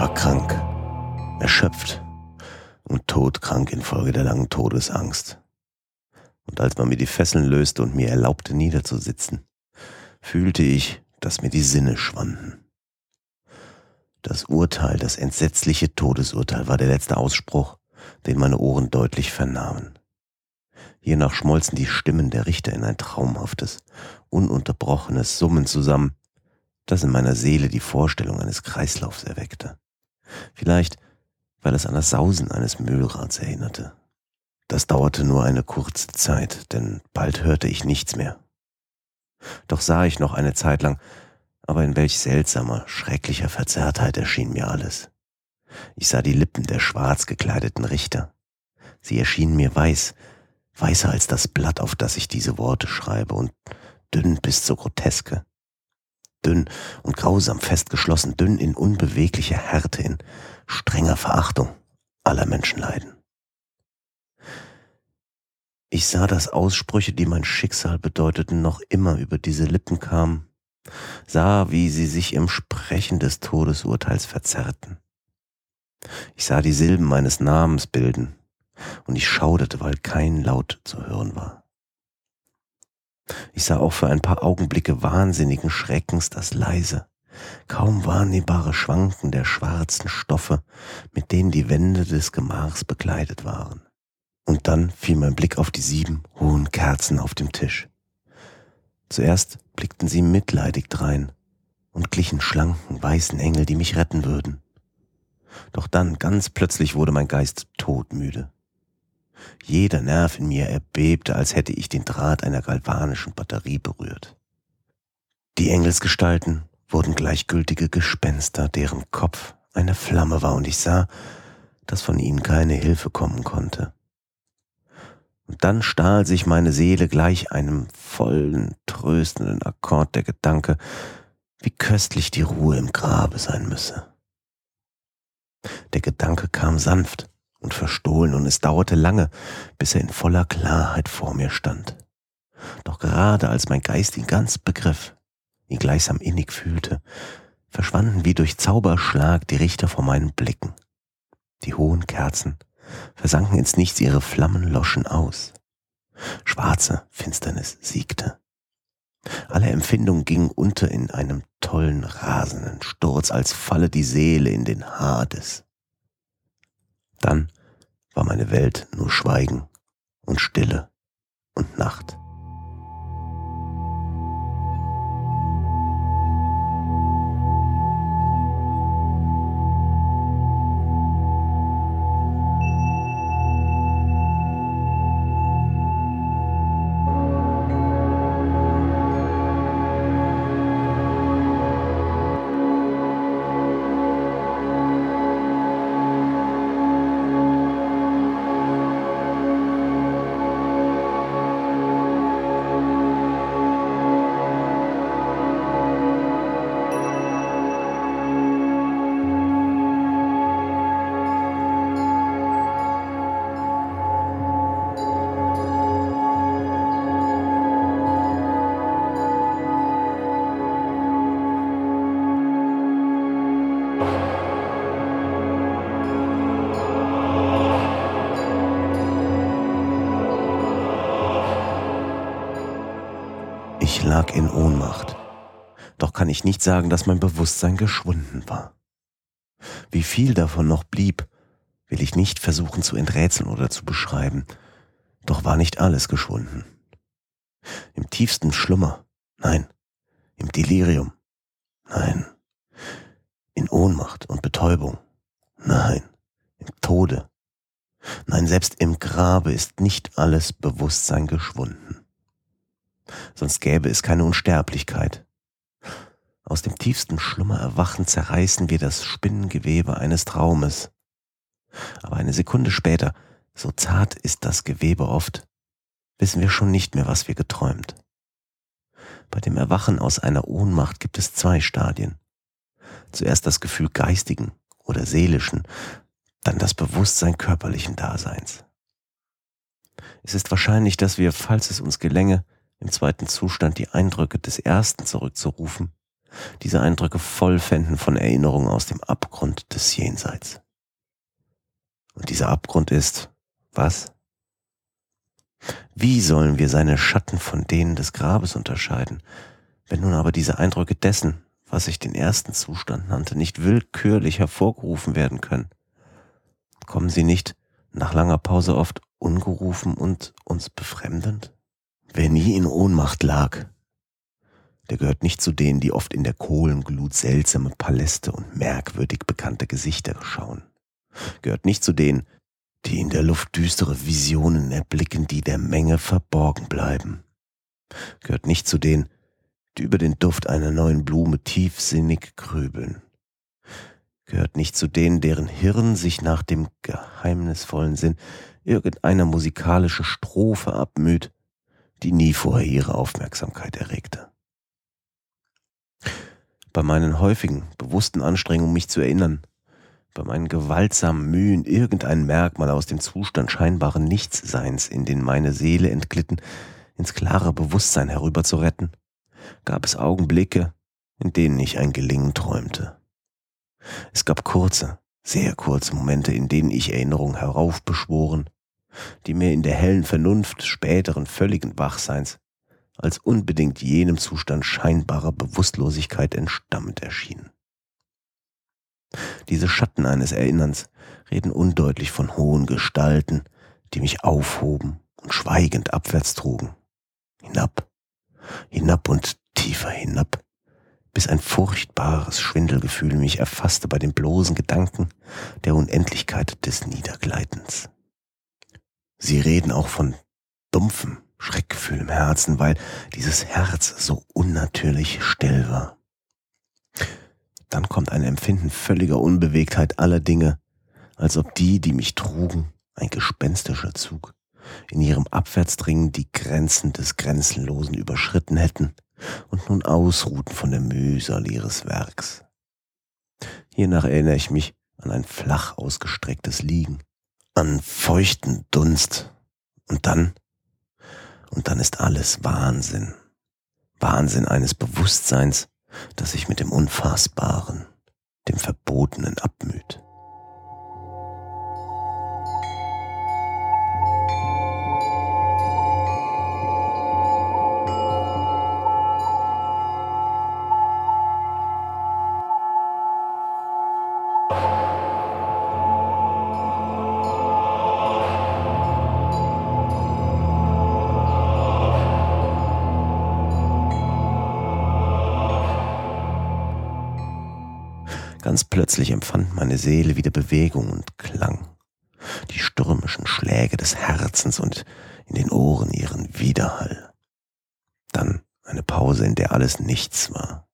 War krank, erschöpft und todkrank infolge der langen Todesangst. Und als man mir die Fesseln löste und mir erlaubte niederzusitzen, fühlte ich, dass mir die Sinne schwanden. Das Urteil, das entsetzliche Todesurteil war der letzte Ausspruch, den meine Ohren deutlich vernahmen. Hiernach schmolzen die Stimmen der Richter in ein traumhaftes, ununterbrochenes Summen zusammen, das in meiner Seele die Vorstellung eines Kreislaufs erweckte. Vielleicht, weil es an das Sausen eines Mühlrads erinnerte. Das dauerte nur eine kurze Zeit, denn bald hörte ich nichts mehr. Doch sah ich noch eine Zeit lang, aber in welch seltsamer, schrecklicher Verzerrtheit erschien mir alles. Ich sah die Lippen der schwarz gekleideten Richter. Sie erschienen mir weiß, weißer als das Blatt, auf das ich diese Worte schreibe, und dünn bis zur Groteske. Dünn und grausam festgeschlossen, dünn in unbeweglicher Härte, in strenger Verachtung aller Menschenleiden. Ich sah, dass Aussprüche, die mein Schicksal bedeuteten, noch immer über diese Lippen kamen, sah, wie sie sich im Sprechen des Todesurteils verzerrten. Ich sah die Silben meines Namens bilden, und ich schauderte, weil kein Laut zu hören war. Ich sah auch für ein paar Augenblicke wahnsinnigen Schreckens das leise, kaum wahrnehmbare Schwanken der schwarzen Stoffe, mit denen die Wände des Gemachs bekleidet waren. Und dann fiel mein Blick auf die sieben hohen Kerzen auf dem Tisch. Zuerst blickten sie mitleidig drein und glichen schlanken, weißen Engel, die mich retten würden. Doch dann, ganz plötzlich, wurde mein Geist todmüde. Jeder Nerv in mir erbebte, als hätte ich den Draht einer galvanischen Batterie berührt. Die Engelsgestalten wurden gleichgültige Gespenster, deren Kopf eine Flamme war, und ich sah, dass von ihnen keine Hilfe kommen konnte. Und dann stahl sich meine Seele gleich einem vollen, tröstenden Akkord der Gedanke, wie köstlich die Ruhe im Grabe sein müsse. Der Gedanke kam sanft und verstohlen, und es dauerte lange, bis er in voller Klarheit vor mir stand. Doch gerade als mein Geist ihn ganz begriff, ihn gleichsam innig fühlte, verschwanden wie durch Zauberschlag die Richter vor meinen Blicken. Die hohen Kerzen versanken ins Nichts, ihre Flammen loschen aus. Schwarze Finsternis siegte. Alle Empfindungen gingen unter in einem tollen, rasenden Sturz, als falle die Seele in den Hades. Dann war meine Welt nur Schweigen und Stille und Nacht. Nicht sagen, dass mein Bewusstsein geschwunden war. Wie viel davon noch blieb, will ich nicht versuchen zu enträtseln oder zu beschreiben. Doch war nicht alles geschwunden. Im tiefsten Schlummer, nein. Im Delirium, nein. In Ohnmacht und Betäubung, nein. Im Tode, nein. Selbst im Grabe ist nicht alles Bewusstsein geschwunden sonst gäbe es keine Unsterblichkeit. Aus dem tiefsten Schlummer erwachen zerreißen wir das Spinnengewebe eines Traumes. Aber eine Sekunde später, so zart ist das Gewebe oft, wissen wir schon nicht mehr, was wir geträumt. Bei dem Erwachen aus einer Ohnmacht gibt es zwei Stadien. Zuerst das Gefühl geistigen oder seelischen, dann das Bewusstsein körperlichen Daseins. Es ist wahrscheinlich, dass wir, falls es uns gelänge, im zweiten Zustand die Eindrücke des ersten zurückzurufen, diese Eindrücke voll fänden von Erinnerungen aus dem Abgrund des Jenseits. Und dieser Abgrund ist, was? Wie sollen wir seine Schatten von denen des Grabes unterscheiden, wenn nun aber diese Eindrücke dessen, was ich den ersten Zustand nannte, nicht willkürlich hervorgerufen werden können? Kommen sie nicht nach langer Pause oft ungerufen und uns befremdend? Wer nie in Ohnmacht lag, der gehört nicht zu denen, die oft in der Kohlenglut seltsame Paläste und merkwürdig bekannte Gesichter schauen. Gehört nicht zu denen, die in der Luft düstere Visionen erblicken, die der Menge verborgen bleiben. Gehört nicht zu denen, die über den Duft einer neuen Blume tiefsinnig grübeln. Gehört nicht zu denen, deren Hirn sich nach dem geheimnisvollen Sinn irgendeiner musikalische Strophe abmüht, die nie vorher ihre Aufmerksamkeit erregte. Bei meinen häufigen, bewussten Anstrengungen, mich zu erinnern, bei meinen gewaltsamen Mühen, irgendein Merkmal aus dem Zustand scheinbaren Nichtsseins, in den meine Seele entglitten, ins klare Bewusstsein herüber zu retten, gab es Augenblicke, in denen ich ein Gelingen träumte. Es gab kurze, sehr kurze Momente, in denen ich Erinnerungen heraufbeschworen, die mir in der hellen Vernunft späteren völligen Wachseins als unbedingt jenem Zustand scheinbarer Bewusstlosigkeit entstammend erschienen. Diese Schatten eines Erinnerns reden undeutlich von hohen Gestalten, die mich aufhoben und schweigend abwärts trugen. Hinab, hinab und tiefer hinab, bis ein furchtbares Schwindelgefühl mich erfasste bei dem bloßen Gedanken der Unendlichkeit des Niedergleitens. Sie reden auch von dumpfem Schreckgefühl im Herzen, weil dieses Herz so unnatürlich still war. Dann kommt ein Empfinden völliger Unbewegtheit aller Dinge, als ob die, die mich trugen, ein gespenstischer Zug, in ihrem Abwärtsdringen die Grenzen des Grenzenlosen überschritten hätten und nun ausruhten von der Mühsal ihres Werks. Hiernach erinnere ich mich an ein flach ausgestrecktes Liegen, an feuchten Dunst und dann, und dann ist alles Wahnsinn, Wahnsinn eines Bewusstseins, das sich mit dem Unfassbaren, dem Verbotenen abmüht. Plötzlich empfand meine Seele wieder Bewegung und Klang. Die stürmischen Schläge des Herzens und in den Ohren ihren Widerhall. Dann eine Pause, in der alles nichts war.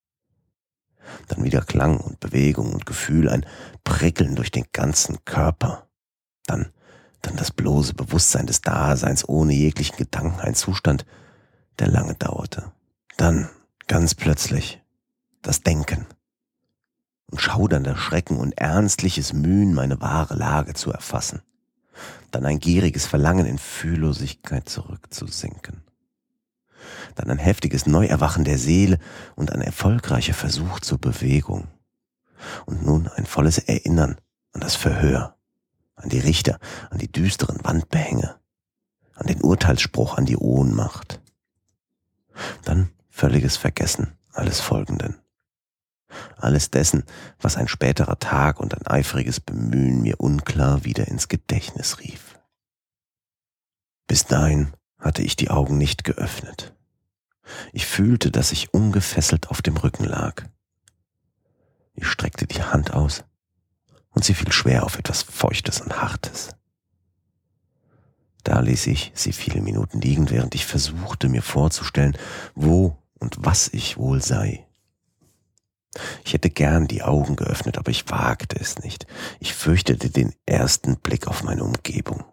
Dann wieder Klang und Bewegung und Gefühl, ein Prickeln durch den ganzen Körper. Dann, dann das bloße Bewusstsein des Daseins ohne jeglichen Gedanken, ein Zustand, der lange dauerte. Dann, ganz plötzlich, das Denken und schaudernder Schrecken und ernstliches Mühen, meine wahre Lage zu erfassen. Dann ein gieriges Verlangen in Fühllosigkeit zurückzusinken. Dann ein heftiges Neuerwachen der Seele und ein erfolgreicher Versuch zur Bewegung. Und nun ein volles Erinnern an das Verhör, an die Richter, an die düsteren Wandbehänge, an den Urteilsspruch, an die Ohnmacht. Dann völliges Vergessen alles Folgenden alles dessen, was ein späterer Tag und ein eifriges Bemühen mir unklar wieder ins Gedächtnis rief. Bis dahin hatte ich die Augen nicht geöffnet. Ich fühlte, dass ich ungefesselt auf dem Rücken lag. Ich streckte die Hand aus und sie fiel schwer auf etwas Feuchtes und Hartes. Da ließ ich sie viele Minuten liegen, während ich versuchte mir vorzustellen, wo und was ich wohl sei. Ich hätte gern die Augen geöffnet, aber ich wagte es nicht. Ich fürchtete den ersten Blick auf meine Umgebung.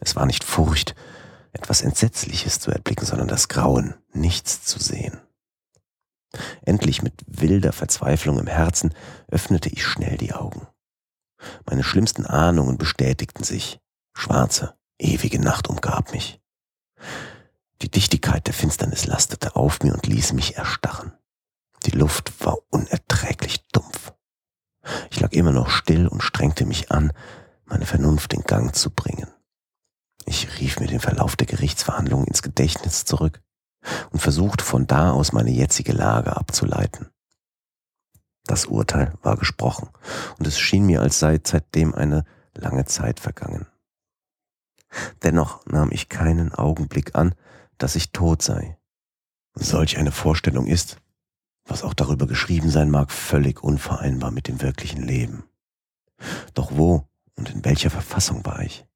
Es war nicht Furcht, etwas Entsetzliches zu erblicken, sondern das Grauen, nichts zu sehen. Endlich mit wilder Verzweiflung im Herzen öffnete ich schnell die Augen. Meine schlimmsten Ahnungen bestätigten sich. Schwarze, ewige Nacht umgab mich. Die Dichtigkeit der Finsternis lastete auf mir und ließ mich erstarren. Die Luft war unerträglich dumpf. Ich lag immer noch still und strengte mich an, meine Vernunft in Gang zu bringen. Ich rief mir den Verlauf der Gerichtsverhandlung ins Gedächtnis zurück und versuchte von da aus meine jetzige Lage abzuleiten. Das Urteil war gesprochen und es schien mir, als sei seitdem eine lange Zeit vergangen. Dennoch nahm ich keinen Augenblick an, dass ich tot sei. Solch eine Vorstellung ist, was auch darüber geschrieben sein mag, völlig unvereinbar mit dem wirklichen Leben. Doch wo und in welcher Verfassung war ich?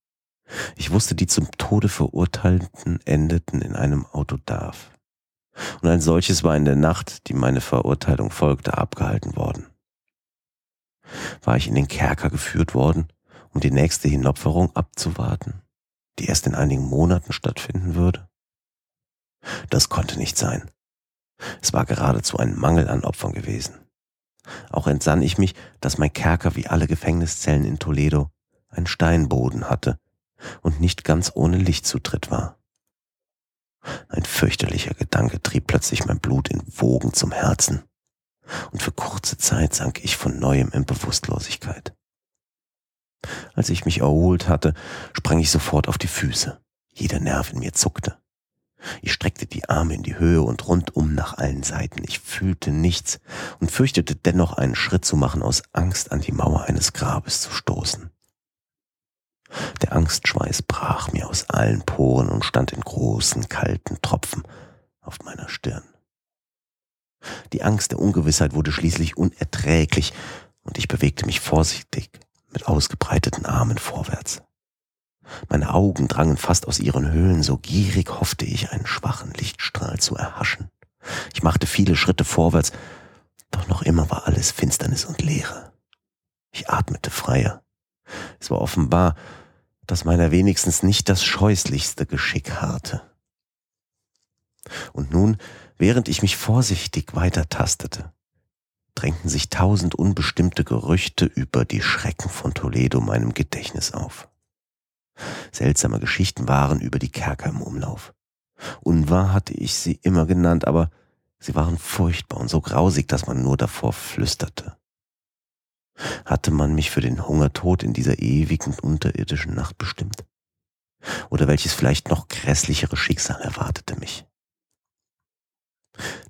Ich wusste, die zum Tode Verurteilten endeten in einem Autodaf. Und ein solches war in der Nacht, die meine Verurteilung folgte, abgehalten worden. War ich in den Kerker geführt worden, um die nächste Hinopferung abzuwarten, die erst in einigen Monaten stattfinden würde? Das konnte nicht sein. Es war geradezu ein Mangel an Opfern gewesen. Auch entsann ich mich, dass mein Kerker wie alle Gefängniszellen in Toledo einen Steinboden hatte und nicht ganz ohne Lichtzutritt war. Ein fürchterlicher Gedanke trieb plötzlich mein Blut in Wogen zum Herzen, und für kurze Zeit sank ich von neuem in Bewusstlosigkeit. Als ich mich erholt hatte, sprang ich sofort auf die Füße. Jeder Nerv in mir zuckte. Ich streckte die Arme in die Höhe und rundum nach allen Seiten. Ich fühlte nichts und fürchtete dennoch einen Schritt zu machen aus Angst an die Mauer eines Grabes zu stoßen. Der Angstschweiß brach mir aus allen Poren und stand in großen, kalten Tropfen auf meiner Stirn. Die Angst der Ungewissheit wurde schließlich unerträglich und ich bewegte mich vorsichtig mit ausgebreiteten Armen vorwärts. Meine Augen drangen fast aus ihren Höhlen, so gierig hoffte ich, einen schwachen Lichtstrahl zu erhaschen. Ich machte viele Schritte vorwärts, doch noch immer war alles Finsternis und Leere. Ich atmete freier. Es war offenbar, dass meiner wenigstens nicht das scheußlichste Geschick harrte. Und nun, während ich mich vorsichtig weitertastete, drängten sich tausend unbestimmte Gerüchte über die Schrecken von Toledo meinem Gedächtnis auf. Seltsame Geschichten waren über die Kerker im Umlauf. Unwahr hatte ich sie immer genannt, aber sie waren furchtbar und so grausig, dass man nur davor flüsterte. Hatte man mich für den Hungertod in dieser ewigen unterirdischen Nacht bestimmt? Oder welches vielleicht noch grässlichere Schicksal erwartete mich?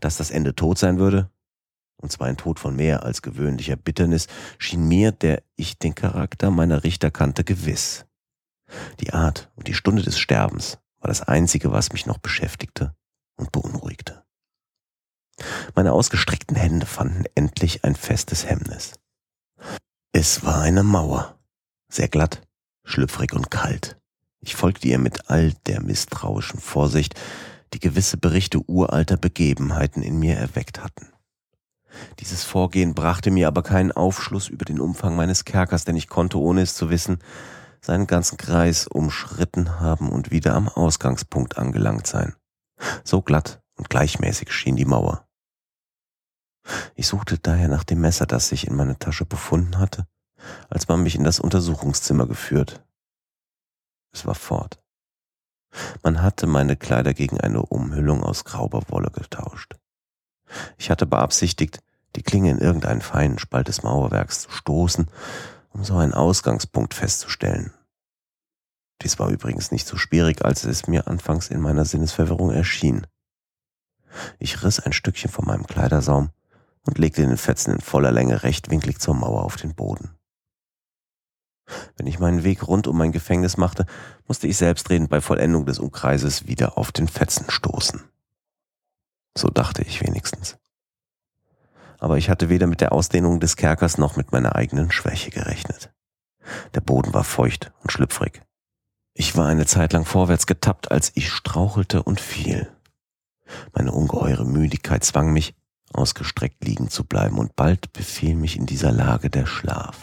Dass das Ende tot sein würde, und zwar ein Tod von mehr als gewöhnlicher Bitternis, schien mir, der ich den Charakter meiner Richter kannte, gewiss. Die Art und die Stunde des Sterbens war das Einzige, was mich noch beschäftigte und beunruhigte. Meine ausgestreckten Hände fanden endlich ein festes Hemmnis. Es war eine Mauer, sehr glatt, schlüpfrig und kalt. Ich folgte ihr mit all der misstrauischen Vorsicht, die gewisse Berichte uralter Begebenheiten in mir erweckt hatten. Dieses Vorgehen brachte mir aber keinen Aufschluss über den Umfang meines Kerkers, denn ich konnte, ohne es zu wissen, seinen ganzen Kreis umschritten haben und wieder am Ausgangspunkt angelangt sein. So glatt und gleichmäßig schien die Mauer. Ich suchte daher nach dem Messer, das sich in meiner Tasche befunden hatte, als man mich in das Untersuchungszimmer geführt. Es war fort. Man hatte meine Kleider gegen eine Umhüllung aus grauber Wolle getauscht. Ich hatte beabsichtigt, die Klinge in irgendeinen feinen Spalt des Mauerwerks zu stoßen, um so einen Ausgangspunkt festzustellen. Dies war übrigens nicht so schwierig, als es mir anfangs in meiner Sinnesverwirrung erschien. Ich riss ein Stückchen von meinem Kleidersaum und legte den Fetzen in voller Länge rechtwinklig zur Mauer auf den Boden. Wenn ich meinen Weg rund um mein Gefängnis machte, musste ich selbstredend bei Vollendung des Umkreises wieder auf den Fetzen stoßen. So dachte ich wenigstens. Aber ich hatte weder mit der Ausdehnung des Kerkers noch mit meiner eigenen Schwäche gerechnet. Der Boden war feucht und schlüpfrig. Ich war eine Zeit lang vorwärts getappt, als ich strauchelte und fiel. Meine ungeheure Müdigkeit zwang mich, ausgestreckt liegen zu bleiben, und bald befiel mich in dieser Lage der Schlaf.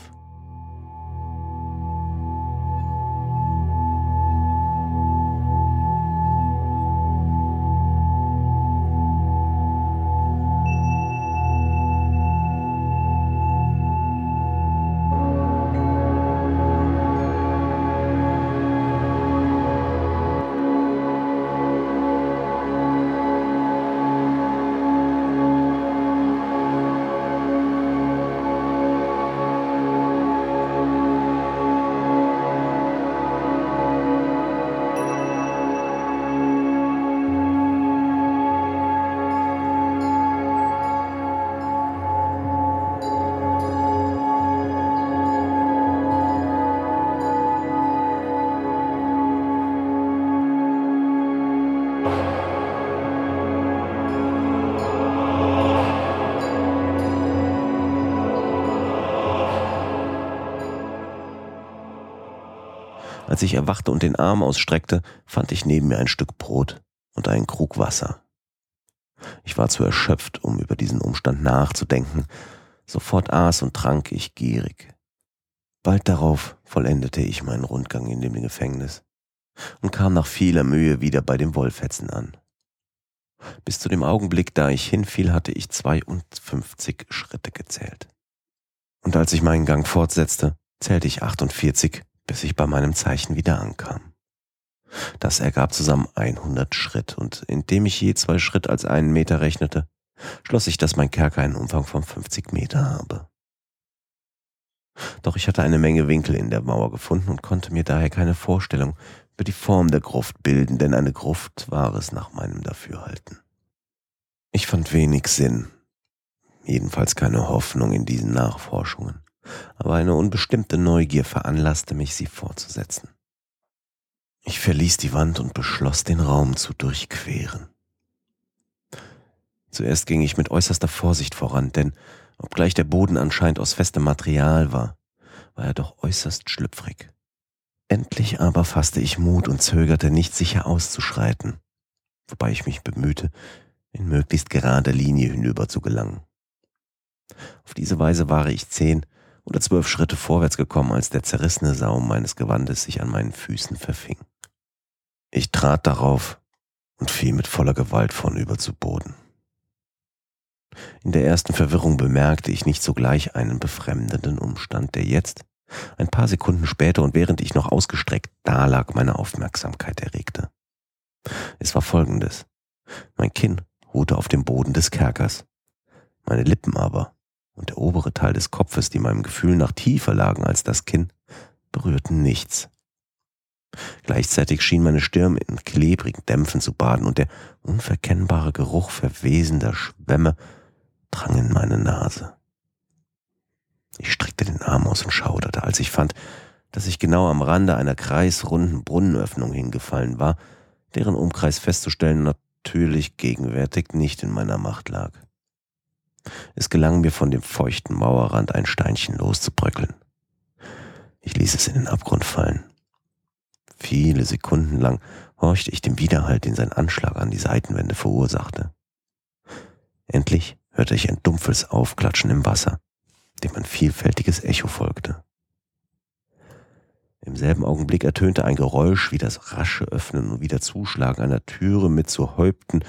Als ich erwachte und den Arm ausstreckte, fand ich neben mir ein Stück Brot und einen Krug Wasser. Ich war zu erschöpft, um über diesen Umstand nachzudenken. Sofort aß und trank ich gierig. Bald darauf vollendete ich meinen Rundgang in dem Gefängnis und kam nach vieler Mühe wieder bei dem Wollfetzen an. Bis zu dem Augenblick, da ich hinfiel, hatte ich 52 Schritte gezählt. Und als ich meinen Gang fortsetzte, zählte ich 48, bis ich bei meinem Zeichen wieder ankam. Das ergab zusammen 100 Schritt, und indem ich je zwei Schritt als einen Meter rechnete, schloss ich, dass mein Kerker einen Umfang von 50 Meter habe. Doch ich hatte eine Menge Winkel in der Mauer gefunden und konnte mir daher keine Vorstellung über die Form der Gruft bilden, denn eine Gruft war es nach meinem Dafürhalten. Ich fand wenig Sinn, jedenfalls keine Hoffnung in diesen Nachforschungen, aber eine unbestimmte Neugier veranlasste mich, sie fortzusetzen. Ich verließ die Wand und beschloss, den Raum zu durchqueren. Zuerst ging ich mit äußerster Vorsicht voran, denn obgleich der Boden anscheinend aus festem Material war, war er doch äußerst schlüpfrig. Endlich aber fasste ich Mut und zögerte nicht sicher auszuschreiten, wobei ich mich bemühte, in möglichst gerader Linie hinüber zu gelangen. Auf diese Weise war ich zehn oder zwölf Schritte vorwärts gekommen, als der zerrissene Saum meines Gewandes sich an meinen Füßen verfing. Ich trat darauf und fiel mit voller Gewalt vornüber zu Boden. In der ersten Verwirrung bemerkte ich nicht sogleich einen befremdenden Umstand, der jetzt, ein paar Sekunden später und während ich noch ausgestreckt dalag, meine Aufmerksamkeit erregte. Es war folgendes. Mein Kinn ruhte auf dem Boden des Kerkers. Meine Lippen aber und der obere Teil des Kopfes, die meinem Gefühl nach tiefer lagen als das Kinn, berührten nichts. Gleichzeitig schien meine Stirn in klebrigen Dämpfen zu baden und der unverkennbare Geruch verwesender Schwämme drang in meine Nase. Ich streckte den Arm aus und schauderte, als ich fand, dass ich genau am Rande einer kreisrunden Brunnenöffnung hingefallen war, deren Umkreis festzustellen natürlich gegenwärtig nicht in meiner Macht lag. Es gelang mir von dem feuchten Mauerrand ein Steinchen loszubröckeln. Ich ließ es in den Abgrund fallen. Viele Sekunden lang horchte ich dem Widerhall, den sein Anschlag an die Seitenwände verursachte. Endlich hörte ich ein dumpfes Aufklatschen im Wasser, dem ein vielfältiges Echo folgte. Im selben Augenblick ertönte ein Geräusch wie das rasche Öffnen und wieder Zuschlagen einer Türe mit zu Häupten,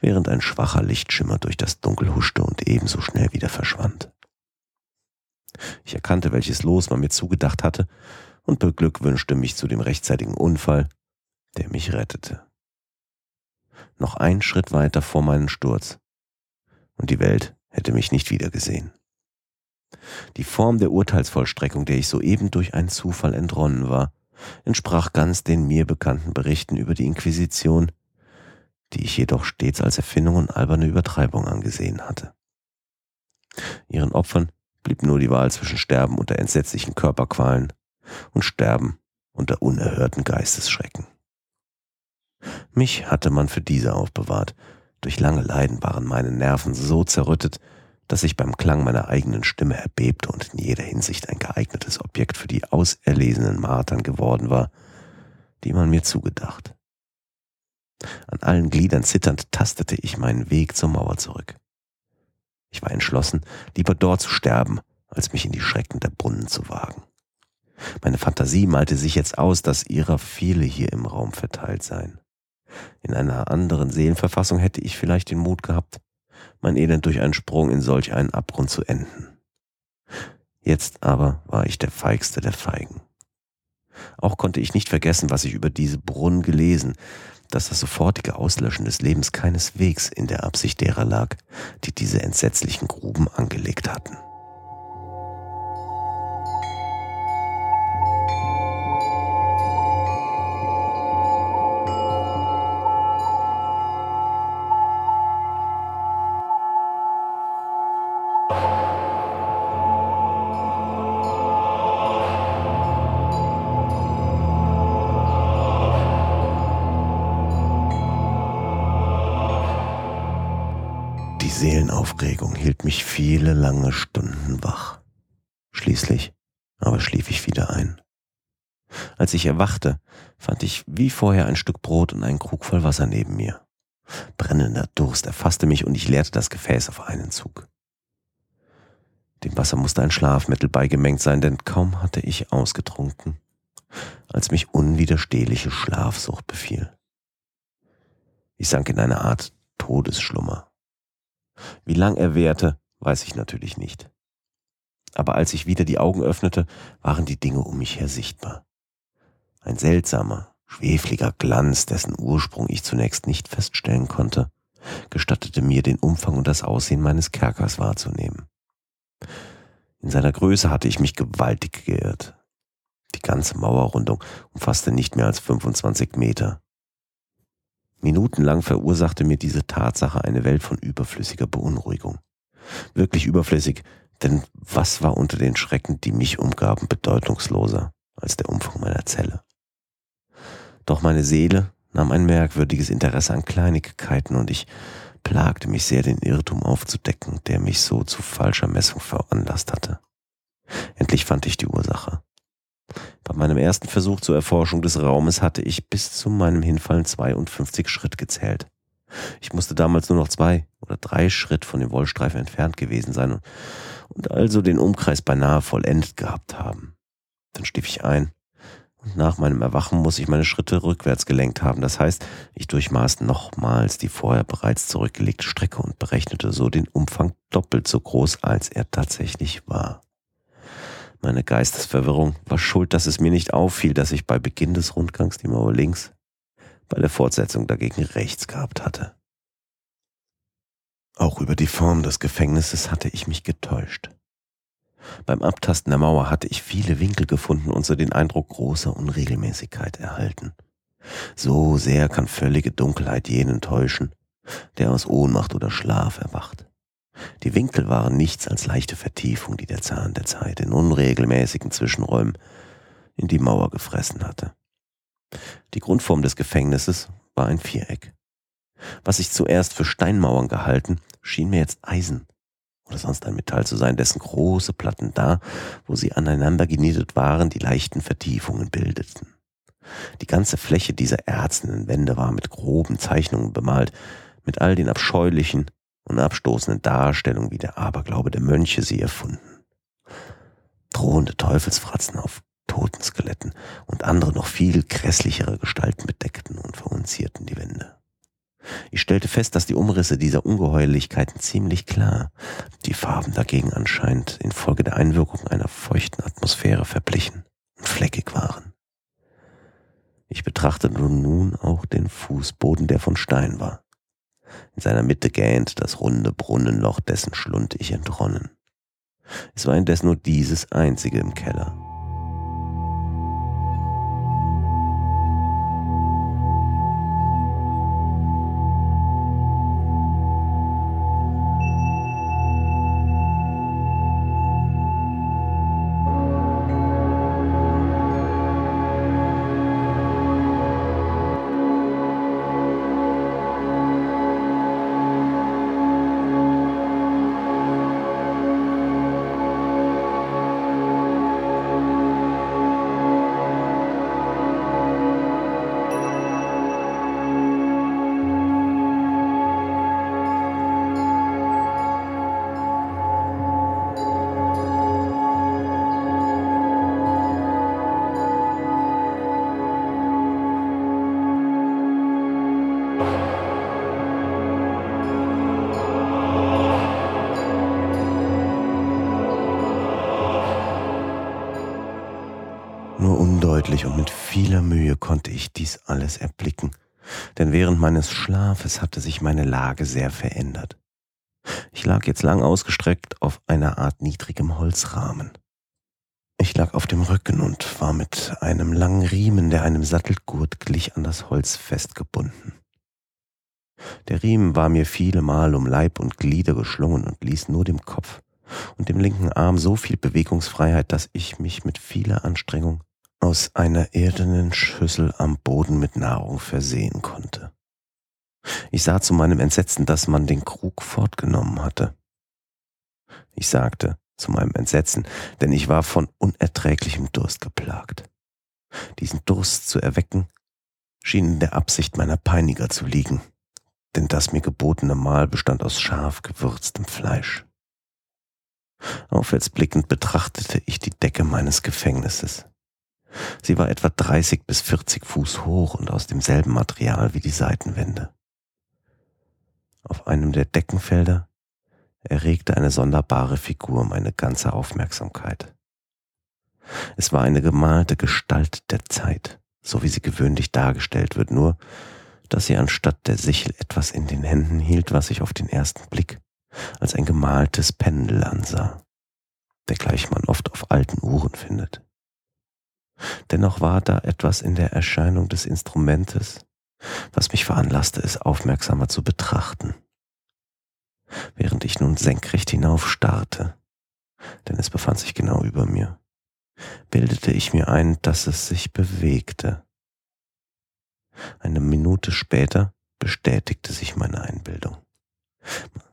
während ein schwacher Lichtschimmer durch das Dunkel huschte und ebenso schnell wieder verschwand. Ich erkannte, welches Los man mir zugedacht hatte und beglückwünschte mich zu dem rechtzeitigen Unfall, der mich rettete. Noch ein Schritt weiter vor meinen Sturz, und die Welt hätte mich nicht wiedergesehen. Die Form der Urteilsvollstreckung, der ich soeben durch einen Zufall entronnen war, entsprach ganz den mir bekannten Berichten über die Inquisition, die ich jedoch stets als Erfindung und alberne Übertreibung angesehen hatte. Ihren Opfern blieb nur die Wahl zwischen Sterben unter entsetzlichen Körperqualen und sterben unter unerhörten Geistesschrecken. Mich hatte man für diese aufbewahrt. Durch lange Leiden waren meine Nerven so zerrüttet, dass ich beim Klang meiner eigenen Stimme erbebte und in jeder Hinsicht ein geeignetes Objekt für die auserlesenen Martern geworden war, die man mir zugedacht. An allen Gliedern zitternd tastete ich meinen Weg zur Mauer zurück. Ich war entschlossen, lieber dort zu sterben, als mich in die Schrecken der Brunnen zu wagen. Meine Fantasie malte sich jetzt aus, dass ihrer viele hier im Raum verteilt seien. In einer anderen Seelenverfassung hätte ich vielleicht den Mut gehabt, mein Elend durch einen Sprung in solch einen Abgrund zu enden. Jetzt aber war ich der feigste der Feigen. Auch konnte ich nicht vergessen, was ich über diese Brunnen gelesen, dass das sofortige Auslöschen des Lebens keineswegs in der Absicht derer lag, die diese entsetzlichen Gruben angelegt hatten. Stunden wach. Schließlich aber schlief ich wieder ein. Als ich erwachte, fand ich wie vorher ein Stück Brot und einen Krug voll Wasser neben mir. Brennender Durst erfasste mich und ich leerte das Gefäß auf einen Zug. Dem Wasser musste ein Schlafmittel beigemengt sein, denn kaum hatte ich ausgetrunken, als mich unwiderstehliche Schlafsucht befiel. Ich sank in eine Art Todesschlummer. Wie lang er währte, weiß ich natürlich nicht. Aber als ich wieder die Augen öffnete, waren die Dinge um mich her sichtbar. Ein seltsamer, schwefliger Glanz, dessen Ursprung ich zunächst nicht feststellen konnte, gestattete mir den Umfang und das Aussehen meines Kerkers wahrzunehmen. In seiner Größe hatte ich mich gewaltig geirrt. Die ganze Mauerrundung umfasste nicht mehr als 25 Meter. Minutenlang verursachte mir diese Tatsache eine Welt von überflüssiger Beunruhigung. Wirklich überflüssig, denn was war unter den Schrecken, die mich umgaben, bedeutungsloser als der Umfang meiner Zelle? Doch meine Seele nahm ein merkwürdiges Interesse an Kleinigkeiten und ich plagte mich sehr, den Irrtum aufzudecken, der mich so zu falscher Messung veranlasst hatte. Endlich fand ich die Ursache. Bei meinem ersten Versuch zur Erforschung des Raumes hatte ich bis zu meinem Hinfallen 52 Schritt gezählt. Ich musste damals nur noch zwei oder drei Schritt von dem Wollstreifen entfernt gewesen sein und also den Umkreis beinahe vollendet gehabt haben. Dann stief ich ein und nach meinem Erwachen muss ich meine Schritte rückwärts gelenkt haben. Das heißt, ich durchmaß nochmals die vorher bereits zurückgelegte Strecke und berechnete so den Umfang doppelt so groß, als er tatsächlich war. Meine Geistesverwirrung war schuld, dass es mir nicht auffiel, dass ich bei Beginn des Rundgangs die Mauer links, bei der Fortsetzung dagegen rechts gehabt hatte. Auch über die Form des Gefängnisses hatte ich mich getäuscht. Beim Abtasten der Mauer hatte ich viele Winkel gefunden und so den Eindruck großer Unregelmäßigkeit erhalten. So sehr kann völlige Dunkelheit jenen täuschen, der aus Ohnmacht oder Schlaf erwacht. Die Winkel waren nichts als leichte Vertiefung, die der Zahn der Zeit in unregelmäßigen Zwischenräumen in die Mauer gefressen hatte. Die Grundform des Gefängnisses war ein Viereck. Was ich zuerst für Steinmauern gehalten, schien mir jetzt Eisen oder sonst ein Metall zu sein, dessen große Platten da, wo sie aneinander genietet waren, die leichten Vertiefungen bildeten. Die ganze Fläche dieser erzenen Wände war mit groben Zeichnungen bemalt, mit all den abscheulichen, und abstoßenden Darstellungen, wie der Aberglaube der Mönche sie erfunden. Drohende Teufelsfratzen auf Totenskeletten und andere noch viel grässlichere Gestalten bedeckten und verunzierten die Wände. Ich stellte fest, dass die Umrisse dieser Ungeheuerlichkeiten ziemlich klar, die Farben dagegen anscheinend infolge der Einwirkung einer feuchten Atmosphäre verblichen und fleckig waren. Ich betrachtete nun auch den Fußboden, der von Stein war. In seiner Mitte gähnt das runde Brunnenloch, dessen Schlund ich entronnen. Es war indes nur dieses einzige im Keller. Ich dies alles erblicken, denn während meines Schlafes hatte sich meine Lage sehr verändert. Ich lag jetzt lang ausgestreckt auf einer Art niedrigem Holzrahmen. Ich lag auf dem Rücken und war mit einem langen Riemen, der einem Sattelgurt glich, an das Holz festgebunden. Der Riemen war mir viele Mal um Leib und Glieder geschlungen und ließ nur dem Kopf und dem linken Arm so viel Bewegungsfreiheit, dass ich mich mit vieler Anstrengung aus einer erdenen Schüssel am Boden mit Nahrung versehen konnte. Ich sah zu meinem Entsetzen, dass man den Krug fortgenommen hatte. Ich sagte zu meinem Entsetzen, denn ich war von unerträglichem Durst geplagt. Diesen Durst zu erwecken, schien in der Absicht meiner Peiniger zu liegen, denn das mir gebotene Mahl bestand aus scharf gewürztem Fleisch. Aufwärts blickend betrachtete ich die Decke meines Gefängnisses. Sie war etwa 30 bis 40 Fuß hoch und aus demselben Material wie die Seitenwände. Auf einem der Deckenfelder erregte eine sonderbare Figur meine ganze Aufmerksamkeit. Es war eine gemalte Gestalt der Zeit, so wie sie gewöhnlich dargestellt wird, nur dass sie anstatt der Sichel etwas in den Händen hielt, was ich auf den ersten Blick als ein gemaltes Pendel ansah, dergleichen man oft auf alten Uhren findet. Dennoch war da etwas in der Erscheinung des Instrumentes, was mich veranlasste, es aufmerksamer zu betrachten. Während ich nun senkrecht hinauf starrte, denn es befand sich genau über mir, bildete ich mir ein, dass es sich bewegte. Eine Minute später bestätigte sich meine Einbildung.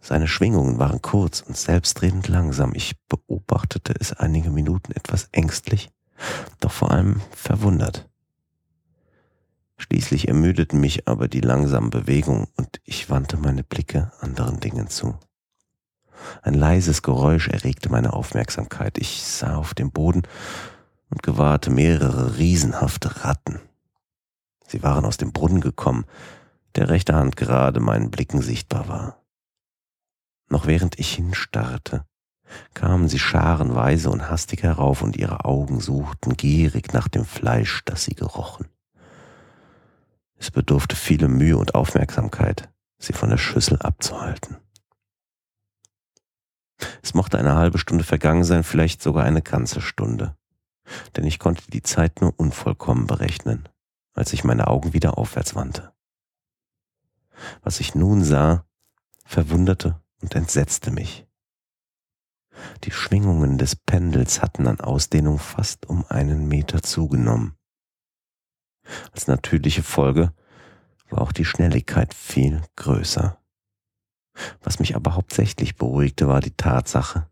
Seine Schwingungen waren kurz und selbstredend langsam. Ich beobachtete es einige Minuten etwas ängstlich, doch vor allem verwundert. Schließlich ermüdeten mich aber die langsamen Bewegungen und ich wandte meine Blicke anderen Dingen zu. Ein leises Geräusch erregte meine Aufmerksamkeit. Ich sah auf dem Boden und gewahrte mehrere riesenhafte Ratten. Sie waren aus dem Brunnen gekommen, der rechte Hand gerade meinen Blicken sichtbar war. Noch während ich hinstarrte, kamen sie scharenweise und hastig herauf und ihre Augen suchten gierig nach dem Fleisch, das sie gerochen. Es bedurfte viele Mühe und Aufmerksamkeit, sie von der Schüssel abzuhalten. Es mochte eine halbe Stunde vergangen sein, vielleicht sogar eine ganze Stunde, denn ich konnte die Zeit nur unvollkommen berechnen, als ich meine Augen wieder aufwärts wandte. Was ich nun sah, verwunderte und entsetzte mich. Die Schwingungen des Pendels hatten an Ausdehnung fast um einen Meter zugenommen. Als natürliche Folge war auch die Schnelligkeit viel größer. Was mich aber hauptsächlich beruhigte, war die Tatsache,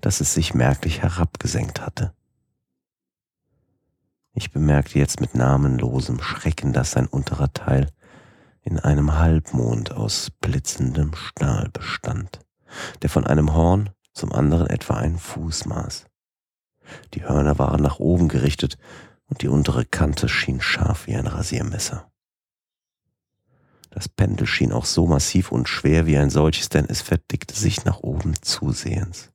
dass es sich merklich herabgesenkt hatte. Ich bemerkte jetzt mit namenlosem Schrecken, dass sein unterer Teil in einem Halbmond aus blitzendem Stahl bestand, der von einem Horn zum anderen etwa ein Fuß maß. Die Hörner waren nach oben gerichtet und die untere Kante schien scharf wie ein Rasiermesser. Das Pendel schien auch so massiv und schwer wie ein solches, denn es verdickte sich nach oben zusehends.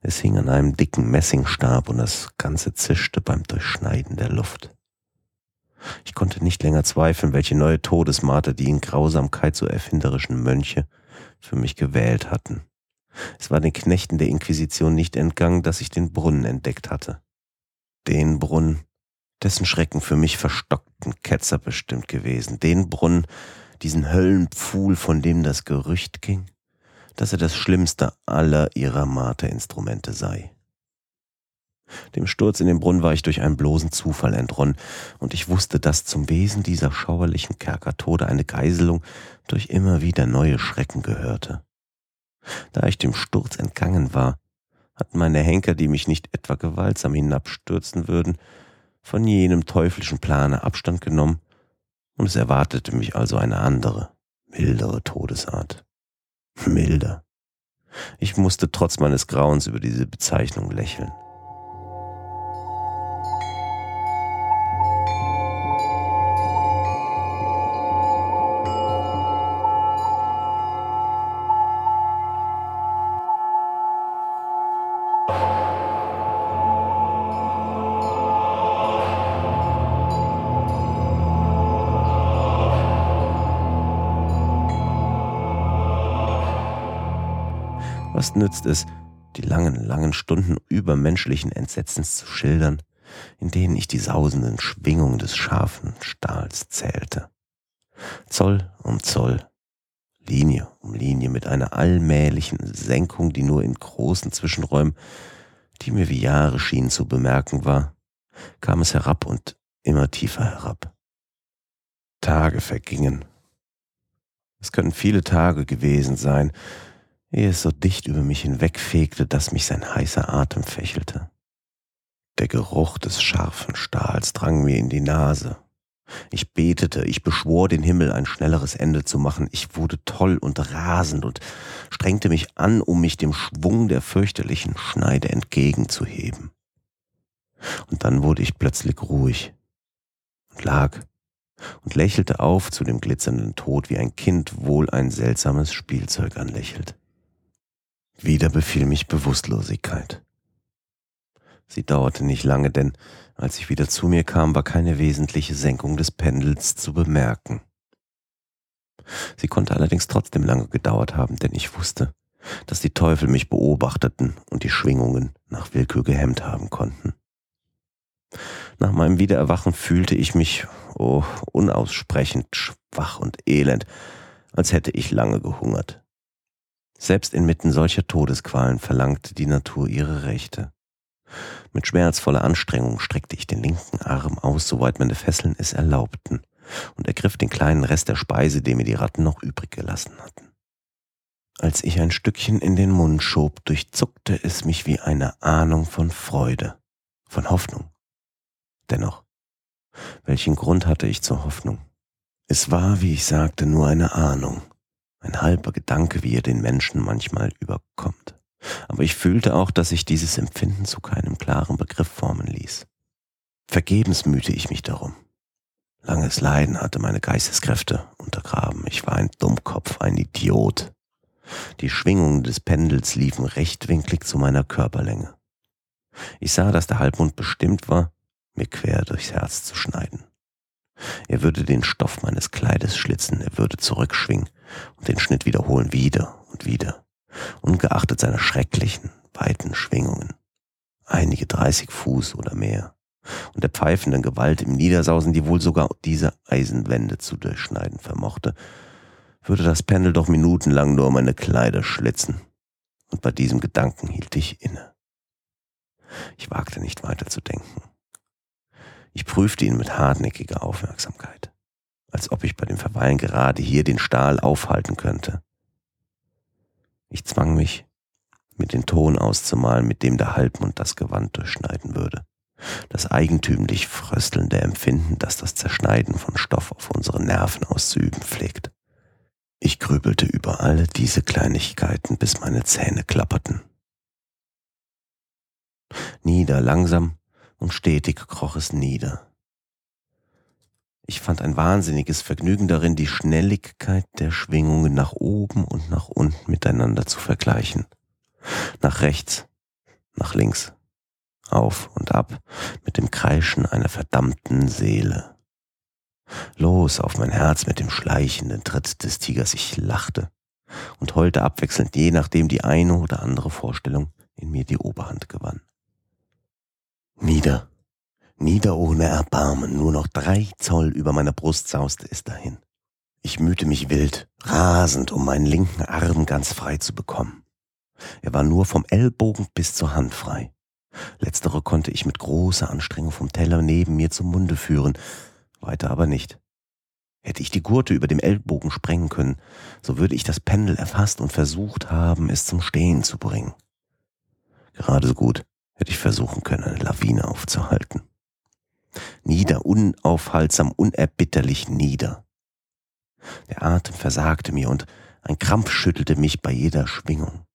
Es hing an einem dicken Messingstab und das Ganze zischte beim Durchschneiden der Luft. Ich konnte nicht länger zweifeln, welche neue Todesmate die in Grausamkeit so erfinderischen Mönche für mich gewählt hatten. Es war den Knechten der Inquisition nicht entgangen, dass ich den Brunnen entdeckt hatte. Den Brunnen, dessen Schrecken für mich verstockten Ketzer bestimmt gewesen. Den Brunnen, diesen Höllenpfuhl, von dem das Gerücht ging, dass er das schlimmste aller ihrer Marterinstrumente sei. Dem Sturz in den Brunnen war ich durch einen bloßen Zufall entronnen, und ich wusste, dass zum Wesen dieser schauerlichen Kerkertode eine Geiselung durch immer wieder neue Schrecken gehörte. Da ich dem Sturz entgangen war, hatten meine Henker, die mich nicht etwa gewaltsam hinabstürzen würden, von jenem teuflischen Plane Abstand genommen, und es erwartete mich also eine andere, mildere Todesart. Milder. Ich musste trotz meines Grauens über diese Bezeichnung lächeln. Nützt es, die langen, langen Stunden übermenschlichen Entsetzens zu schildern, in denen ich die sausenden Schwingungen des scharfen Stahls zählte? Zoll um Zoll, Linie um Linie mit einer allmählichen Senkung, die nur in großen Zwischenräumen, die mir wie Jahre schienen zu bemerken war, kam es herab und immer tiefer herab. Tage vergingen. Es können viele Tage gewesen sein, ehe es so dicht über mich hinwegfegte, dass mich sein heißer Atem fächelte. Der Geruch des scharfen Stahls drang mir in die Nase. Ich betete, ich beschwor den Himmel, ein schnelleres Ende zu machen. Ich wurde toll und rasend und strengte mich an, um mich dem Schwung der fürchterlichen Schneide entgegenzuheben. Und dann wurde ich plötzlich ruhig und lag und lächelte auf zu dem glitzernden Tod, wie ein Kind wohl ein seltsames Spielzeug anlächelt. Wieder befiel mich Bewusstlosigkeit. Sie dauerte nicht lange, denn als ich wieder zu mir kam, war keine wesentliche Senkung des Pendels zu bemerken. Sie konnte allerdings trotzdem lange gedauert haben, denn ich wusste, dass die Teufel mich beobachteten und die Schwingungen nach Willkür gehemmt haben konnten. Nach meinem Wiedererwachen fühlte ich mich, oh, unaussprechend schwach und elend, als hätte ich lange gehungert. Selbst inmitten solcher Todesqualen verlangte die Natur ihre Rechte. Mit schmerzvoller Anstrengung streckte ich den linken Arm aus, soweit meine Fesseln es erlaubten, und ergriff den kleinen Rest der Speise, den mir die Ratten noch übrig gelassen hatten. Als ich ein Stückchen in den Mund schob, durchzuckte es mich wie eine Ahnung von Freude, von Hoffnung. Dennoch, welchen Grund hatte ich zur Hoffnung? Es war, wie ich sagte, nur eine Ahnung, ein halber Gedanke, wie er den Menschen manchmal überkommt. Aber ich fühlte auch, dass sich dieses Empfinden zu keinem klaren Begriff formen ließ. Vergebens mühte ich mich darum. Langes Leiden hatte meine Geisteskräfte untergraben. Ich war ein Dummkopf, ein Idiot. Die Schwingungen des Pendels liefen rechtwinklig zu meiner Körperlänge. Ich sah, dass der Halbmond bestimmt war, mir quer durchs Herz zu schneiden. Er würde den Stoff meines Kleides schlitzen, er würde zurückschwingen und den Schnitt wiederholen wieder und wieder, ungeachtet seiner schrecklichen, weiten Schwingungen. Einige dreißig Fuß oder mehr. Und der pfeifenden Gewalt im Niedersausen, die wohl sogar diese Eisenwände zu durchschneiden vermochte, würde das Pendel doch minutenlang nur meine Kleider schlitzen. Und bei diesem Gedanken hielt ich inne. Ich wagte nicht weiter zu denken. Ich prüfte ihn mit hartnäckiger Aufmerksamkeit, als ob ich bei dem Verweilen gerade hier den Stahl aufhalten könnte. Ich zwang mich, mit den Ton auszumalen, mit dem der Halbmund das Gewand durchschneiden würde. Das eigentümlich fröstelnde Empfinden, das das Zerschneiden von Stoff auf unsere Nerven auszuüben pflegt. Ich grübelte über alle diese Kleinigkeiten, bis meine Zähne klapperten. Nieder, langsam, und stetig kroch es nieder. Ich fand ein wahnsinniges Vergnügen darin, die Schnelligkeit der Schwingungen nach oben und nach unten miteinander zu vergleichen. Nach rechts, nach links, auf und ab mit dem Kreischen einer verdammten Seele. Los auf mein Herz mit dem schleichenden Tritt des Tigers. Ich lachte und heulte abwechselnd, je nachdem die eine oder andere Vorstellung in mir die Oberhand gewann. Nieder, nieder ohne Erbarmen, nur noch drei Zoll über meiner Brust sauste es dahin. Ich mühte mich wild, rasend, um meinen linken Arm ganz frei zu bekommen. Er war nur vom Ellbogen bis zur Hand frei. Letztere konnte ich mit großer Anstrengung vom Teller neben mir zum Munde führen, weiter aber nicht. Hätte ich die Gurte über dem Ellbogen sprengen können, so würde ich das Pendel erfasst und versucht haben, es zum Stehen zu bringen. Gerade so gut hätte ich versuchen können, eine Lawine aufzuhalten. Nieder, unaufhaltsam, unerbitterlich nieder. Der Atem versagte mir und ein Krampf schüttelte mich bei jeder Schwingung.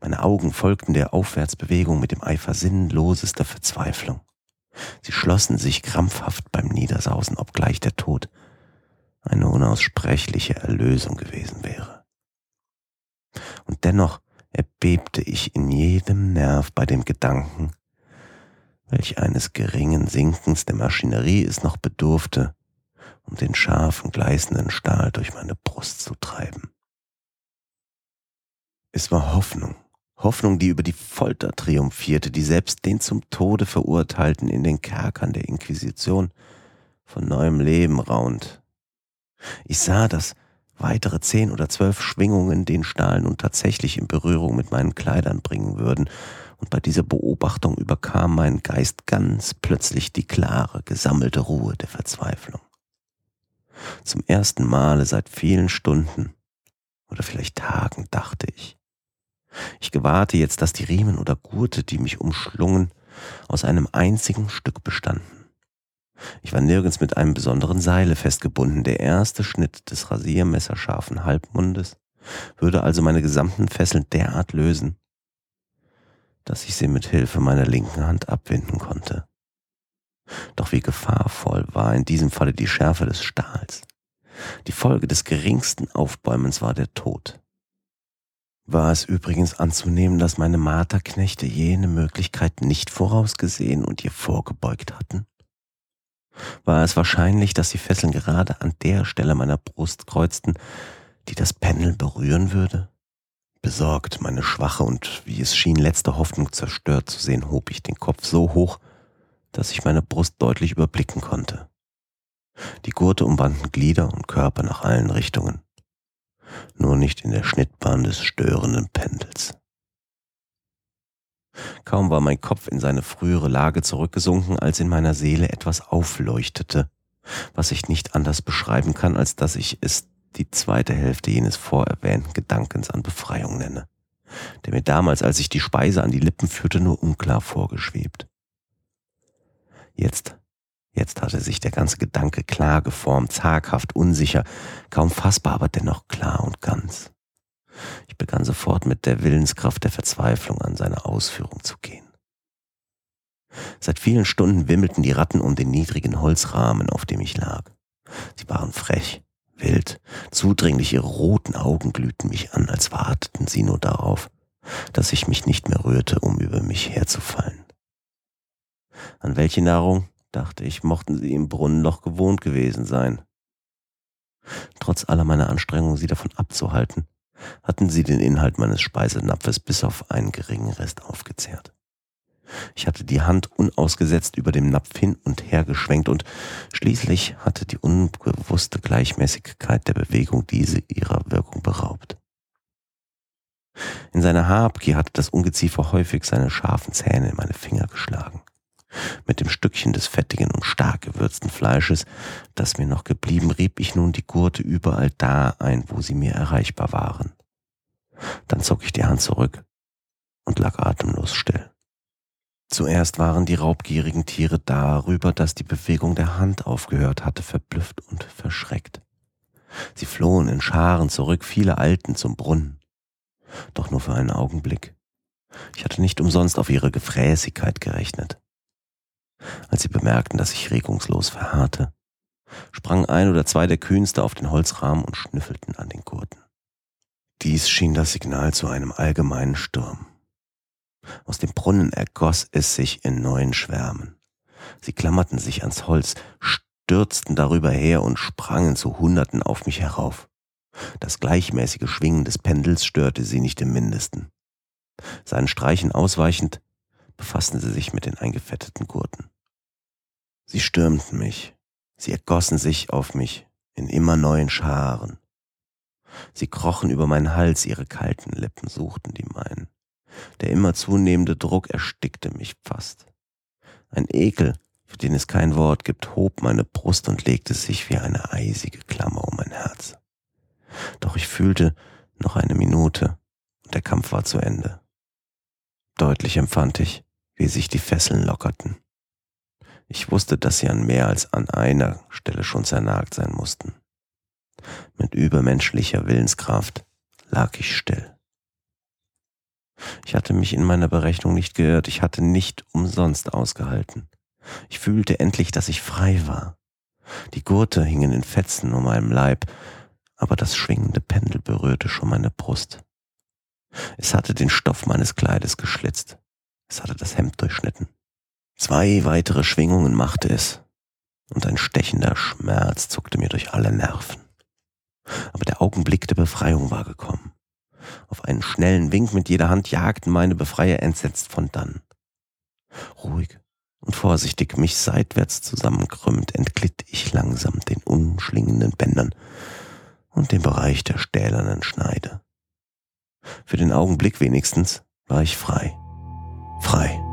Meine Augen folgten der Aufwärtsbewegung mit dem Eifer sinnlosester Verzweiflung. Sie schlossen sich krampfhaft beim Niedersausen, obgleich der Tod eine unaussprechliche Erlösung gewesen wäre. Und dennoch erbebte ich in jedem Nerv bei dem Gedanken, welch eines geringen Sinkens der Maschinerie es noch bedurfte, um den scharfen, gleißenden Stahl durch meine Brust zu treiben. Es war Hoffnung, Hoffnung, die über die Folter triumphierte, die selbst den zum Tode verurteilten in den Kerkern der Inquisition von neuem Leben raunt. Ich sah, dass weitere zehn oder zwölf Schwingungen den Stahl nun tatsächlich in Berührung mit meinen Kleidern bringen würden, und bei dieser Beobachtung überkam mein Geist ganz plötzlich die klare, gesammelte Ruhe der Verzweiflung. Zum ersten Male seit vielen Stunden oder vielleicht Tagen dachte ich. Ich gewahrte jetzt, dass die Riemen oder Gurte, die mich umschlungen, aus einem einzigen Stück bestanden. Ich war nirgends mit einem besonderen Seile festgebunden. Der erste Schnitt des rasiermesserscharfen Halbmundes würde also meine gesamten Fesseln derart lösen, dass ich sie mit Hilfe meiner linken Hand abwinden konnte. Doch wie gefahrvoll war in diesem Falle die Schärfe des Stahls. Die Folge des geringsten Aufbäumens war der Tod. War es übrigens anzunehmen, dass meine Marterknechte jene Möglichkeit nicht vorausgesehen und ihr vorgebeugt hatten? War es wahrscheinlich, dass die Fesseln gerade an der Stelle meiner Brust kreuzten, die das Pendel berühren würde? Besorgt, meine schwache und, wie es schien, letzte Hoffnung zerstört zu sehen, hob ich den Kopf so hoch, dass ich meine Brust deutlich überblicken konnte. Die Gurte umwanden Glieder und Körper nach allen Richtungen, nur nicht in der Schnittbahn des störenden Pendels. Kaum war mein Kopf in seine frühere Lage zurückgesunken, als in meiner Seele etwas aufleuchtete, was ich nicht anders beschreiben kann, als dass ich es die zweite Hälfte jenes vorerwähnten Gedankens an Befreiung nenne, der mir damals, als ich die Speise an die Lippen führte, nur unklar vorgeschwebt. Jetzt, jetzt hatte sich der ganze Gedanke klar geformt, zaghaft, unsicher, kaum fassbar, aber dennoch klar und ganz. Ich begann sofort mit der Willenskraft der Verzweiflung an seine Ausführung zu gehen. Seit vielen Stunden wimmelten die Ratten um den niedrigen Holzrahmen, auf dem ich lag. Sie waren frech, wild, zudringlich, ihre roten Augen glühten mich an, als warteten sie nur darauf, dass ich mich nicht mehr rührte, um über mich herzufallen. An welche Nahrung, dachte ich, mochten sie im Brunnenloch gewohnt gewesen sein. Trotz aller meiner Anstrengungen, sie davon abzuhalten, hatten sie den Inhalt meines Speisenapfes bis auf einen geringen Rest aufgezehrt. Ich hatte die Hand unausgesetzt über dem Napf hin und her geschwenkt und schließlich hatte die unbewusste Gleichmäßigkeit der Bewegung diese ihrer Wirkung beraubt. In seiner Habgier hatte das Ungeziefer häufig seine scharfen Zähne in meine Finger geschlagen. Mit dem Stückchen des fettigen und stark gewürzten Fleisches, das mir noch geblieben, rieb ich nun die Gurte überall da ein, wo sie mir erreichbar waren. Dann zog ich die Hand zurück und lag atemlos still. Zuerst waren die raubgierigen Tiere darüber, dass die Bewegung der Hand aufgehört hatte, verblüfft und verschreckt. Sie flohen in Scharen zurück, viele Alten zum Brunnen. Doch nur für einen Augenblick. Ich hatte nicht umsonst auf ihre Gefräßigkeit gerechnet. Als sie bemerkten, dass ich regungslos verharrte, sprangen ein oder zwei der Kühnste auf den Holzrahmen und schnüffelten an den Gurten. Dies schien das Signal zu einem allgemeinen Sturm. Aus dem Brunnen ergoss es sich in neuen Schwärmen. Sie klammerten sich ans Holz, stürzten darüber her und sprangen zu Hunderten auf mich herauf. Das gleichmäßige Schwingen des Pendels störte sie nicht im mindesten. Seinen Streichen ausweichend, befassten sie sich mit den eingefetteten Gurten. Sie stürmten mich, sie ergossen sich auf mich in immer neuen Scharen. Sie krochen über meinen Hals, ihre kalten Lippen suchten die meinen. Der immer zunehmende Druck erstickte mich fast. Ein Ekel, für den es kein Wort gibt, hob meine Brust und legte sich wie eine eisige Klammer um mein Herz. Doch ich fühlte noch eine Minute und der Kampf war zu Ende. Deutlich empfand ich, wie sich die Fesseln lockerten. Ich wusste, dass sie an mehr als an einer Stelle schon zernagt sein mussten. Mit übermenschlicher Willenskraft lag ich still. Ich hatte mich in meiner Berechnung nicht geirrt, ich hatte nicht umsonst ausgehalten. Ich fühlte endlich, dass ich frei war. Die Gurte hingen in Fetzen um meinem Leib, aber das schwingende Pendel berührte schon meine Brust. Es hatte den Stoff meines Kleides geschlitzt. Es hatte das Hemd durchschnitten. Zwei weitere Schwingungen machte es, und ein stechender Schmerz zuckte mir durch alle Nerven. Aber der Augenblick der Befreiung war gekommen. Auf einen schnellen Wink mit jeder Hand jagten meine Befreier entsetzt von dann. Ruhig und vorsichtig mich seitwärts zusammenkrümmend entglitt ich langsam den umschlingenden Bändern und dem Bereich der stählernen Schneide. Für den Augenblick wenigstens war ich frei. Frei.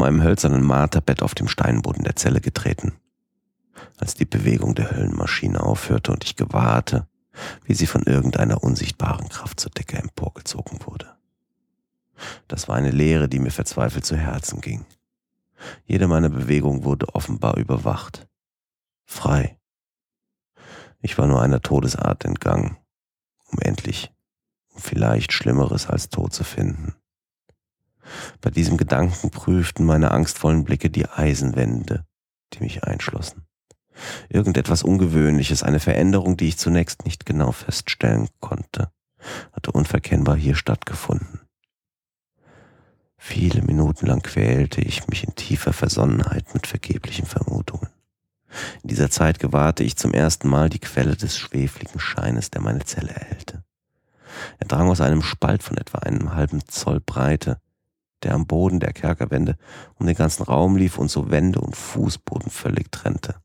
Von meinem hölzernen Marterbett auf dem Steinboden der Zelle getreten, als die Bewegung der Höllenmaschine aufhörte und ich gewahrte, wie sie von irgendeiner unsichtbaren Kraft zur Decke emporgezogen wurde. Das war eine Leere, die mir verzweifelt zu Herzen ging. Jede meiner Bewegungen wurde offenbar überwacht. Frei. Ich war nur einer Todesart entgangen, um endlich, um vielleicht Schlimmeres als Tod zu finden. Bei diesem Gedanken prüften meine angstvollen Blicke die Eisenwände, die mich einschlossen. Irgendetwas Ungewöhnliches, eine Veränderung, die ich zunächst nicht genau feststellen konnte, hatte unverkennbar hier stattgefunden. Viele Minuten lang quälte ich mich in tiefer Versonnenheit mit vergeblichen Vermutungen. In dieser Zeit gewahrte ich zum ersten Mal die Quelle des schwefligen Scheines, der meine Zelle erhellte. Er drang aus einem Spalt von etwa einem halben Zoll Breite, der am Boden der Kerkerwände um den ganzen Raum lief und so Wände und Fußboden völlig trennte.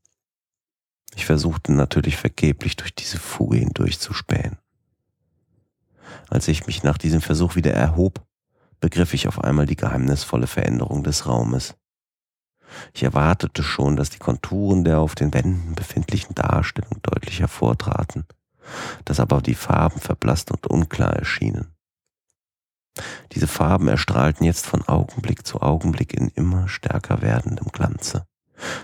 Ich versuchte natürlich vergeblich durch diese Fuge hindurchzuspähen. Als ich mich nach diesem Versuch wieder erhob, begriff ich auf einmal die geheimnisvolle Veränderung des Raumes. Ich erwartete schon, dass die Konturen der auf den Wänden befindlichen Darstellung deutlich hervortraten, dass aber die Farben verblasst und unklar erschienen. Diese Farben erstrahlten jetzt von Augenblick zu Augenblick in immer stärker werdendem Glanze,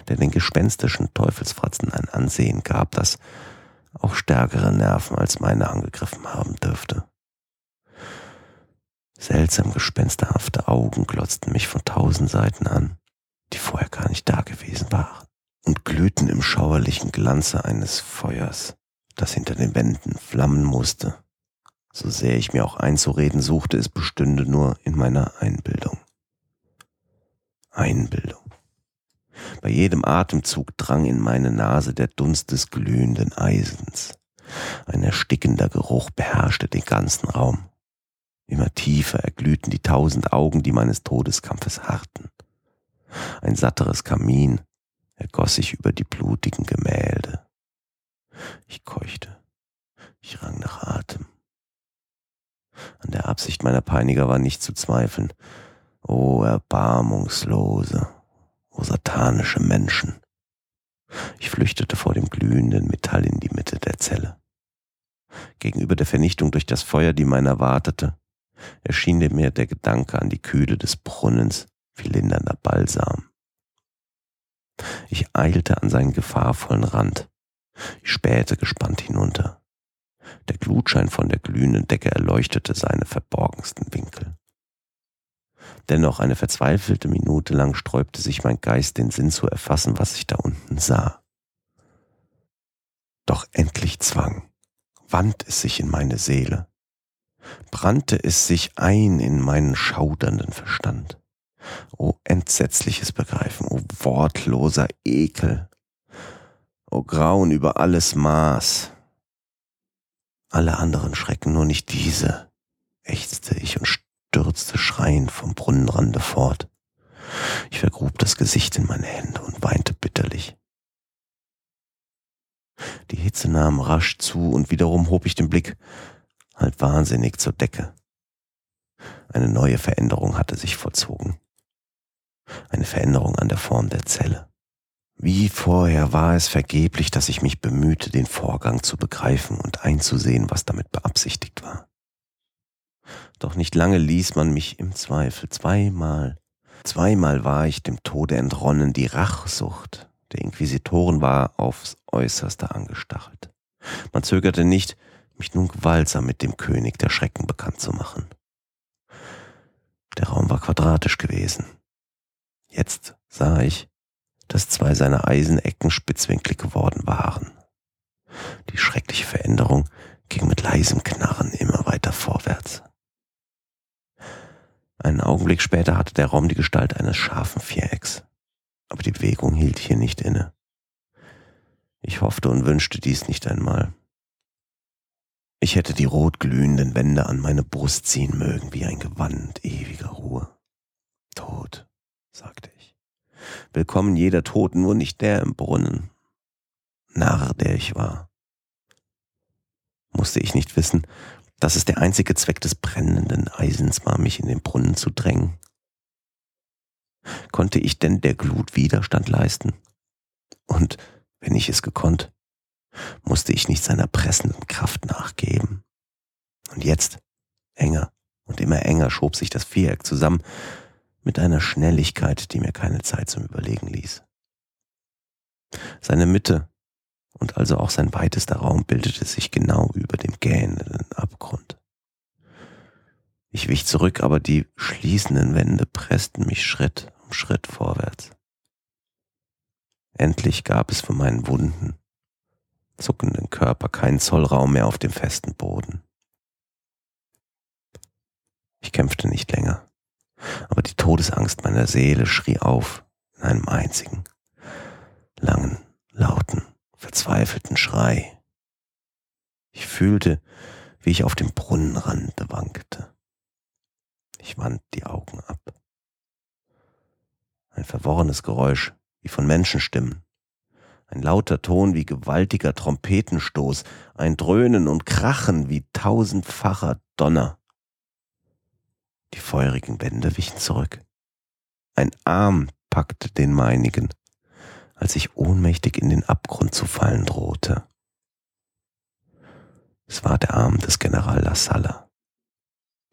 der den gespenstischen Teufelsfratzen ein Ansehen gab, das auch stärkere Nerven als meine angegriffen haben dürfte. Seltsam gespensterhafte Augen glotzten mich von tausend Seiten an, die vorher gar nicht da gewesen waren, und glühten im schauerlichen Glanze eines Feuers, das hinter den Wänden flammen musste so sehr ich mir auch einzureden suchte, es bestünde nur in meiner Einbildung. Einbildung. Bei jedem Atemzug drang in meine Nase der Dunst des glühenden Eisens. Ein erstickender Geruch beherrschte den ganzen Raum. Immer tiefer erglühten die tausend Augen, die meines Todeskampfes harrten. Ein satteres Kamin ergoss sich über die blutigen Gemälde. Ich keuchte. Ich rang nach Atem. An der Absicht meiner Peiniger war nicht zu zweifeln. O oh, erbarmungslose, o oh, satanische Menschen. Ich flüchtete vor dem glühenden Metall in die Mitte der Zelle. Gegenüber der Vernichtung durch das Feuer, die meiner wartete, erschien mir der Gedanke an die Kühle des Brunnens wie lindernder Balsam. Ich eilte an seinen gefahrvollen Rand. Ich spähte gespannt hinunter. Der Glutschein von der glühenden Decke erleuchtete seine verborgensten Winkel. Dennoch eine verzweifelte Minute lang sträubte sich mein Geist den Sinn zu erfassen, was ich da unten sah. Doch endlich zwang, wand es sich in meine Seele, brannte es sich ein in meinen schaudernden Verstand. O entsetzliches Begreifen, o wortloser Ekel, o Grauen über alles Maß, alle anderen Schrecken, nur nicht diese, ächzte ich und stürzte schreiend vom Brunnenrande fort. Ich vergrub das Gesicht in meine Hände und weinte bitterlich. Die Hitze nahm rasch zu und wiederum hob ich den Blick, halb wahnsinnig zur Decke. Eine neue Veränderung hatte sich vollzogen. Eine Veränderung an der Form der Zelle. Wie vorher war es vergeblich, dass ich mich bemühte, den Vorgang zu begreifen und einzusehen, was damit beabsichtigt war. Doch nicht lange ließ man mich im Zweifel. Zweimal, zweimal war ich dem Tode entronnen. Die Rachsucht der Inquisitoren war aufs äußerste angestachelt. Man zögerte nicht, mich nun gewaltsam mit dem König der Schrecken bekannt zu machen. Der Raum war quadratisch gewesen. Jetzt sah ich, dass zwei seiner Eisenecken spitzwinklig geworden waren. Die schreckliche Veränderung ging mit leisem Knarren immer weiter vorwärts. Einen Augenblick später hatte der Raum die Gestalt eines scharfen Vierecks, aber die Bewegung hielt hier nicht inne. Ich hoffte und wünschte dies nicht einmal. Ich hätte die rotglühenden Wände an meine Brust ziehen mögen wie ein Gewand ewiger Ruhe. Tod, sagte ich. Willkommen jeder Tod, nur nicht der im Brunnen. Narr, der ich war. Musste ich nicht wissen, dass es der einzige Zweck des brennenden Eisens war, mich in den Brunnen zu drängen? Konnte ich denn der Glut Widerstand leisten? Und wenn ich es gekonnt, musste ich nicht seiner pressenden Kraft nachgeben. Und jetzt, enger und immer enger schob sich das Viereck zusammen, mit einer Schnelligkeit, die mir keine Zeit zum Überlegen ließ. Seine Mitte und also auch sein weitester Raum bildete sich genau über dem gähnenden Abgrund. Ich wich zurück, aber die schließenden Wände pressten mich Schritt um Schritt vorwärts. Endlich gab es für meinen wunden, zuckenden Körper keinen Zollraum mehr auf dem festen Boden. Ich kämpfte nicht länger, aber die Todesangst meiner Seele schrie auf in einem einzigen, langen, lauten, verzweifelten Schrei. Ich fühlte, wie ich auf dem Brunnenrand wankte. Ich wand die Augen ab. Ein verworrenes Geräusch, wie von Menschenstimmen. Ein lauter Ton wie gewaltiger Trompetenstoß, ein Dröhnen und Krachen wie tausendfacher Donner. Die feurigen Wände wichen zurück. Ein Arm packte den meinigen, als ich ohnmächtig in den Abgrund zu fallen drohte. Es war der Arm des General La Salle.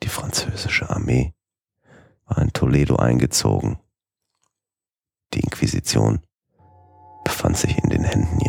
Die französische Armee war in Toledo eingezogen. Die Inquisition befand sich in den Händen